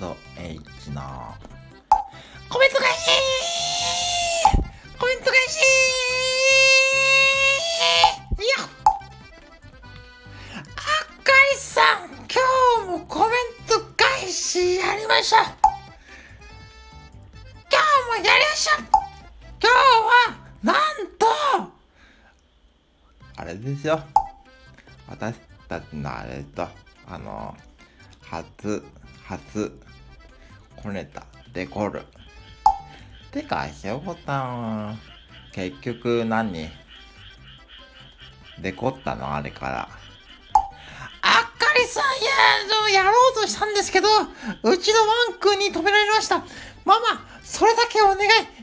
H のコメント返しコメント返しいやあかりさん今日もコメント返しやりました今日もやりました今日はなんとあれですよ私たちのあれとあの初初こねた。デコルてかひょこたん結局何デコったのあれから。あっかりさんいややろうとしたんですけどうちのワン君に止められました。ママそれだけお願い。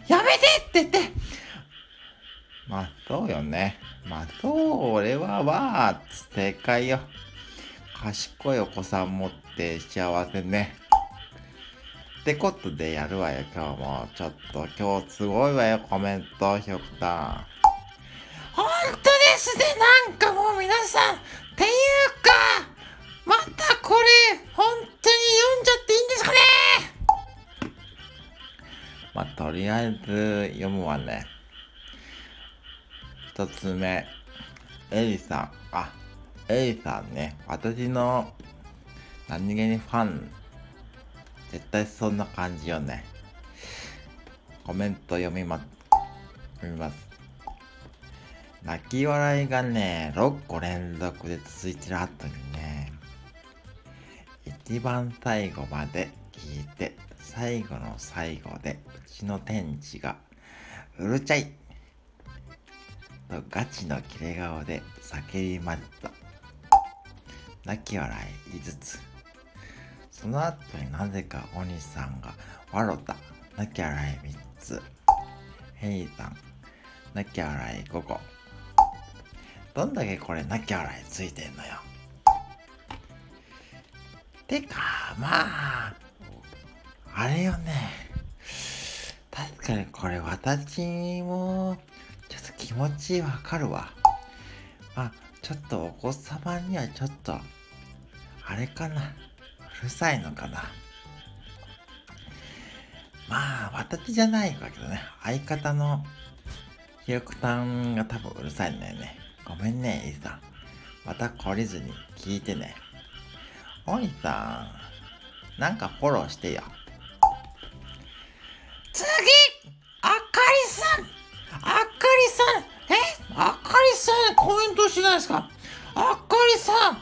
やめてって言って。まあそうよね。まあそう俺はわあ正解よ賢いお子さん持って幸せね。ってことでやるわよ、今日も。ちょっと、今日すごいわよ、コメント、ひょくたん。ほんとですね、なんかもう皆さん。っていうか、またこれ、本当に読んじゃっていいんですかね？まあ、とりあえず読むわね。一つ目、エリさん。あ、エイさんね、私の何気にファン、絶対そんな感じよね。コメント読みま、読みます。泣き笑いがね、6個連続で続いてる後にね、一番最後まで聞いて、最後の最後で、うちの天使が、うるちゃいとガチのキレ顔で叫びました。泣き笑い5つ。その後になぜかお兄さんが笑った。泣き笑い3つ。ヘイさん、泣き笑い5個。どんだけこれ泣き笑いついてんのよ。てか、まあ、あれよね。確かにこれ私もちょっと気持ちわかるわ。まあ、ちょっとお子様にはちょっとあれかなるさいのかなまあ、私じゃないわけどね。相方のひよくたんが多分うるさいんだよね。ごめんね、イさん。また懲りずに聞いてね。おいさん、なんかフォローしてよ。次あかりさんあかりさんえ？あかりさんコメントしてないですか？あかりさん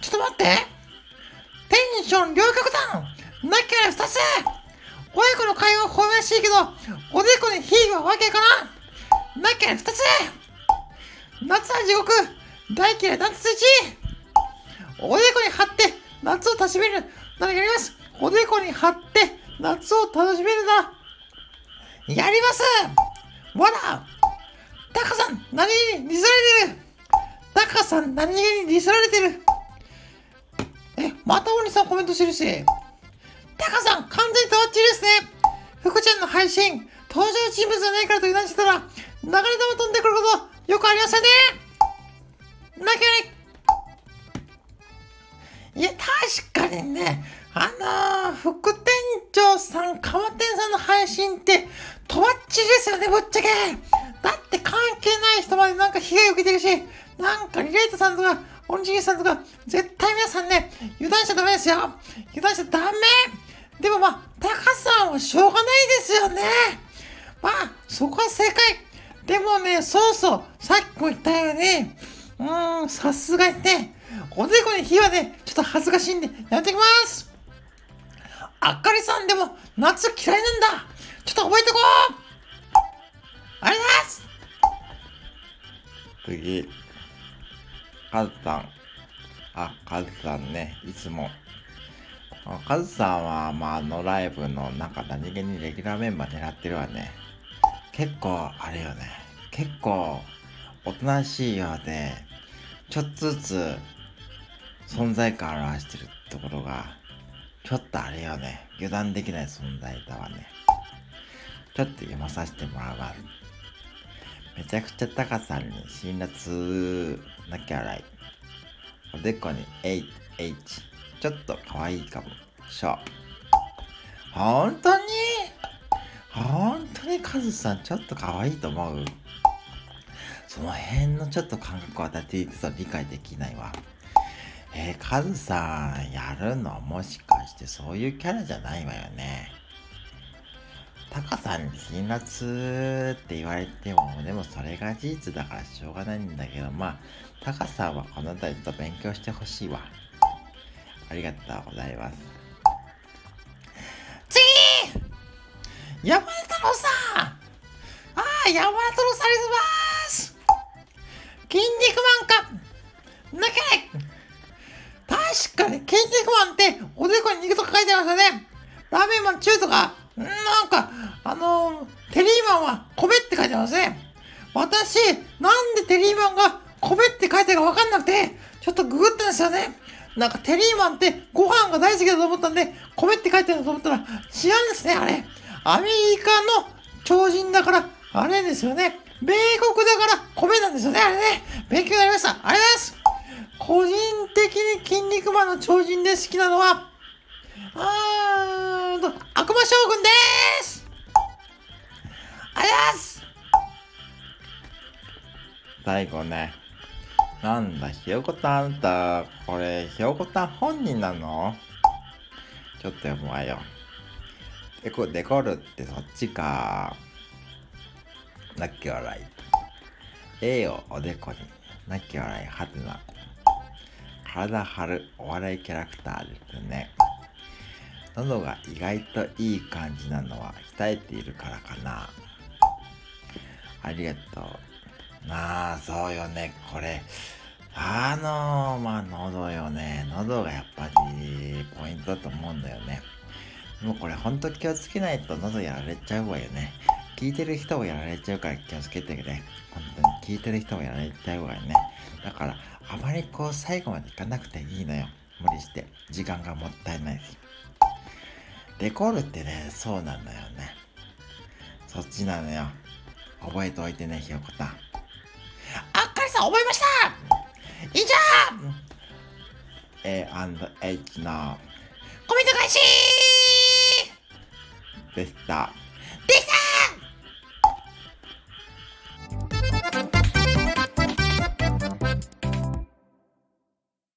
ちょっと待ってション両極端なきゃ二つ。親子の会話は褒めらしいけど、おでこに火はわけかななきゃ二つ。夏は地獄。大嫌い夏一おでこに貼って夏を楽しめる。ならやります。おでこに貼って夏を楽しめるな。やります。わら。タカさん何気に似せられてる。タカさん何気に似せられてる、また鬼さんコメントしてるし。タカさん、完全に変わっちですね。福ちゃんの配信、登場人物じゃないからと油断してたら、流れ玉飛んでくること、よくありましたね。泣き笑い。いや、確かにね、あのー、副店長さん、鎌店さんの配信って、とばっちりですよね、ぶっちゃけ。だって関係ない人までなんか被害を受けてるし、なんかリレートさんとか、オンジギさんとか、絶対皆さんね、油断しちゃダメですよ。油断しちゃダメでもまあ、タカさんはしょうがないですよね。まあ、そこは正解。でもね、そうそう、さっきも言ったように、うーん、さすがにね、おでこに火はね、ちょっと恥ずかしいんで、やめてきますあかりさんでも、夏嫌いなんだちょっと覚えておこうありがとうございます次。カズさん。あ、カズさんね、いつも。カズさんは、まあ、のライブの中何気にレギュラーメンバー狙ってるわね。結構、あれよね。結構、おとなしいようで、ちょっとずつ、存在感を表してるところが、ちょっとあれよね。油断できない存在だわね。ちょっと読まさせてもらうわ。めちゃくちゃタカさんに辛辣なきゃ洗い。おでこに H、H。ちょっと可愛いかも。しょう。本当に？本当にカズさんちょっと可愛いと思う？その辺のちょっと感覚はだって理解できないわ。えー、カズさん、やるのもしかしてそういうキャラじゃないわよね。タカさんに辛辣って言われても、でもそれが事実だからしょうがないんだけど、まあ、タカさんはこの辺りと勉強してほしいわ。ありがとうございます。次山田太郎さんああ、山田太郎さんありがとうございます筋肉マンか抜けない確かに、筋肉マンっておでこに肉とか書いてますよね。ラーメンマン中とか、なんか、あのー、テリーマンは米って書いてますね。私、なんでテリーマンが米って書いてるかわかんなくて、ちょっとググったんですよね。なんかテリーマンってご飯が大好きだと思ったんで、米って書いてると思ったら違うんですね、あれ。アメリカの超人だから、あれですよね。米国だから米なんですよね、あれね。勉強になりました。ありがとうございます。個人的に筋肉マンの超人で好きなのは、あー、悪魔将軍ですありがとうございます最後ね。なんだ、ひよこたんあんた、これ、ひよこたん本人なの？ちょっと読むわよ。デコ、デコルってそっちか。なき笑い。A をおでこに、なき笑い、はてな。体張るお笑いキャラクターですね。喉が意外といい感じなのは鍛えているからかな。ありがとう。なあ、そうよね、これ。あの、まあ、喉よね。喉がやっぱりポイントだと思うんだよね。もうこれほんと気をつけないと喉やられちゃうわよね。聞いてる人もやられちゃうから気をつけてね。本当に聞いてる人もやられちゃうわよね。だから、あまりこう最後までいかなくていいのよ。無理して。時間がもったいないし。デコルってね、そうなんだよね。そっちなのよ。覚えておいてね、ひよこたん。あっかりさん覚えました以上 !A&H のコメント返しでした。でした